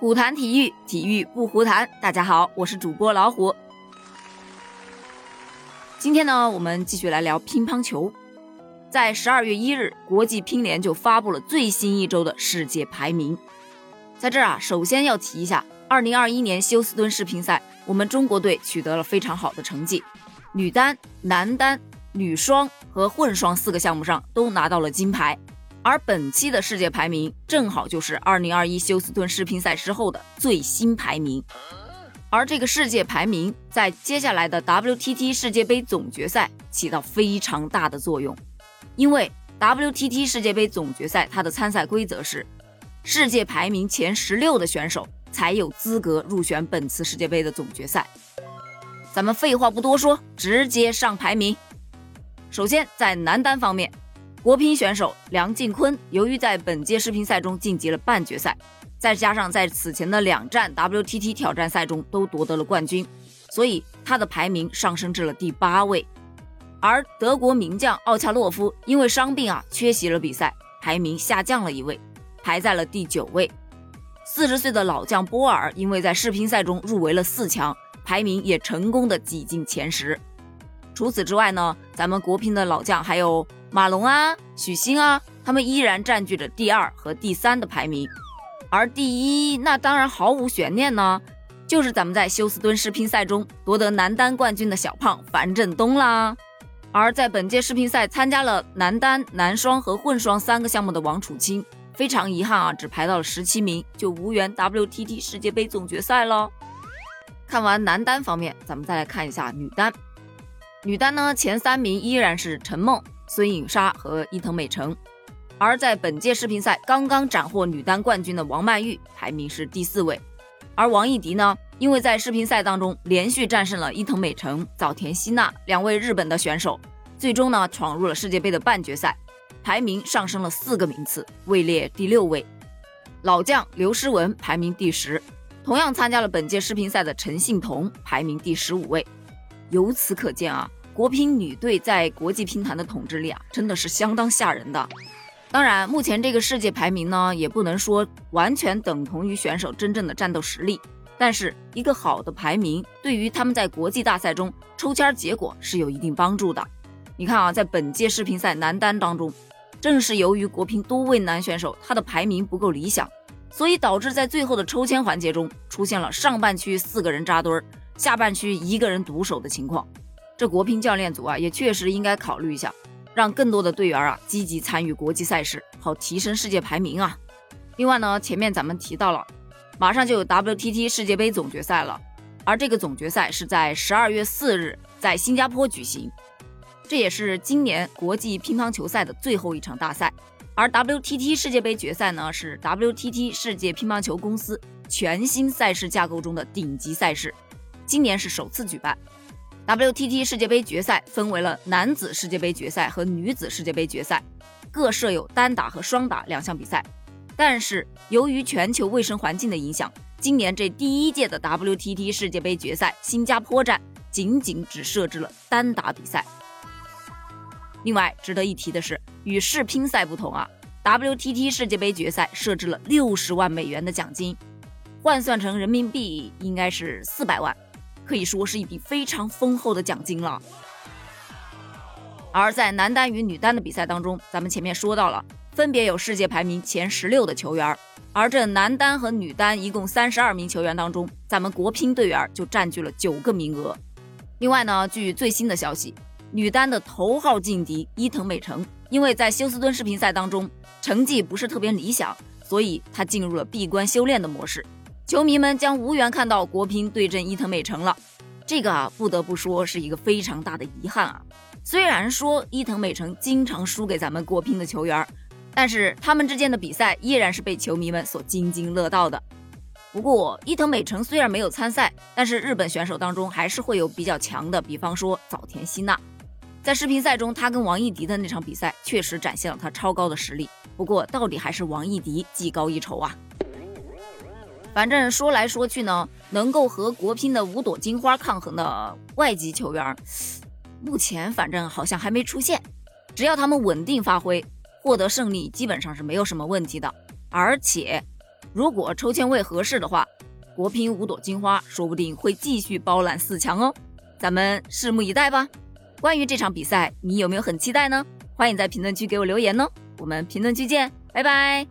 虎谈体育，体育不胡谈。大家好，我是主播老虎。今天呢，我们继续来聊乒乓球。在十二月一日，国际乒联就发布了最新一周的世界排名。在这儿啊，首先要提一下，二零二一年休斯敦世乒赛，我们中国队取得了非常好的成绩，女单、男单、女双和混双四个项目上都拿到了金牌。而本期的世界排名正好就是2021休斯敦世乒赛之后的最新排名，而这个世界排名在接下来的 WTT 世界杯总决赛起到非常大的作用，因为 WTT 世界杯总决赛它的参赛规则是，世界排名前十六的选手才有资格入选本次世界杯的总决赛。咱们废话不多说，直接上排名。首先在男单方面。国乒选手梁靖昆由于在本届世乒赛中晋级了半决赛，再加上在此前的两站 WTT 挑战赛中都夺得了冠军，所以他的排名上升至了第八位。而德国名将奥恰洛夫因为伤病啊缺席了比赛，排名下降了一位，排在了第九位。四十岁的老将波尔因为在世乒赛中入围了四强，排名也成功的挤进前十。除此之外呢，咱们国乒的老将还有。马龙啊，许昕啊，他们依然占据着第二和第三的排名，而第一那当然毫无悬念呢，就是咱们在休斯敦世乒赛中夺得男单冠军的小胖樊振东啦。而在本届世乒赛参加了男单、男双和混双三个项目的王楚钦，非常遗憾啊，只排到了十七名，就无缘 WTT 世界杯总决赛了。看完男单方面，咱们再来看一下女单。女单呢，前三名依然是陈梦。孙颖莎和伊藤美诚，而在本届世乒赛刚刚斩获女单冠军的王曼玉排名是第四位，而王艺迪呢，因为在世乒赛当中连续战胜了伊藤美诚、早田希娜两位日本的选手，最终呢闯入了世界杯的半决赛，排名上升了四个名次，位列第六位。老将刘诗雯排名第十，同样参加了本届世乒赛的陈幸同排名第十五位。由此可见啊。国乒女队在国际乒坛的统治力啊，真的是相当吓人的。当然，目前这个世界排名呢，也不能说完全等同于选手真正的战斗实力。但是，一个好的排名对于他们在国际大赛中抽签结果是有一定帮助的。你看啊，在本届世乒赛男单当中，正是由于国乒多位男选手他的排名不够理想，所以导致在最后的抽签环节中出现了上半区四个人扎堆儿，下半区一个人独守的情况。这国乒教练组啊，也确实应该考虑一下，让更多的队员啊积极参与国际赛事，好提升世界排名啊。另外呢，前面咱们提到了，马上就有 WTT 世界杯总决赛了，而这个总决赛是在十二月四日在新加坡举行，这也是今年国际乒乓球赛的最后一场大赛。而 WTT 世界杯决赛呢，是 WTT 世界乒乓球公司全新赛事架构中的顶级赛事，今年是首次举办。WTT 世界杯决赛分为了男子世界杯决赛和女子世界杯决赛，各设有单打和双打两项比赛。但是由于全球卫生环境的影响，今年这第一届的 WTT 世界杯决赛新加坡站仅仅只设置了单打比赛。另外值得一提的是，与世乒赛不同啊，WTT 世界杯决赛设置了六十万美元的奖金，换算成人民币应该是四百万。可以说是一笔非常丰厚的奖金了。而在男单与女单的比赛当中，咱们前面说到了，分别有世界排名前十六的球员，而这男单和女单一共三十二名球员当中，咱们国乒队员就占据了九个名额。另外呢，据最新的消息，女单的头号劲敌伊藤美诚，因为在休斯敦世乒赛当中成绩不是特别理想，所以她进入了闭关修炼的模式。球迷们将无缘看到国乒对阵伊藤美诚了，这个啊不得不说是一个非常大的遗憾啊。虽然说伊藤美诚经常输给咱们国乒的球员，但是他们之间的比赛依然是被球迷们所津津乐道的。不过伊藤美诚虽然没有参赛，但是日本选手当中还是会有比较强的，比方说早田希娜，在世乒赛中他跟王艺迪的那场比赛确实展现了他超高的实力。不过到底还是王艺迪技高一筹啊。反正说来说去呢，能够和国乒的五朵金花抗衡的外籍球员，目前反正好像还没出现。只要他们稳定发挥，获得胜利基本上是没有什么问题的。而且，如果抽签位合适的话，国乒五朵金花说不定会继续包揽四强哦。咱们拭目以待吧。关于这场比赛，你有没有很期待呢？欢迎在评论区给我留言哦。我们评论区见，拜拜。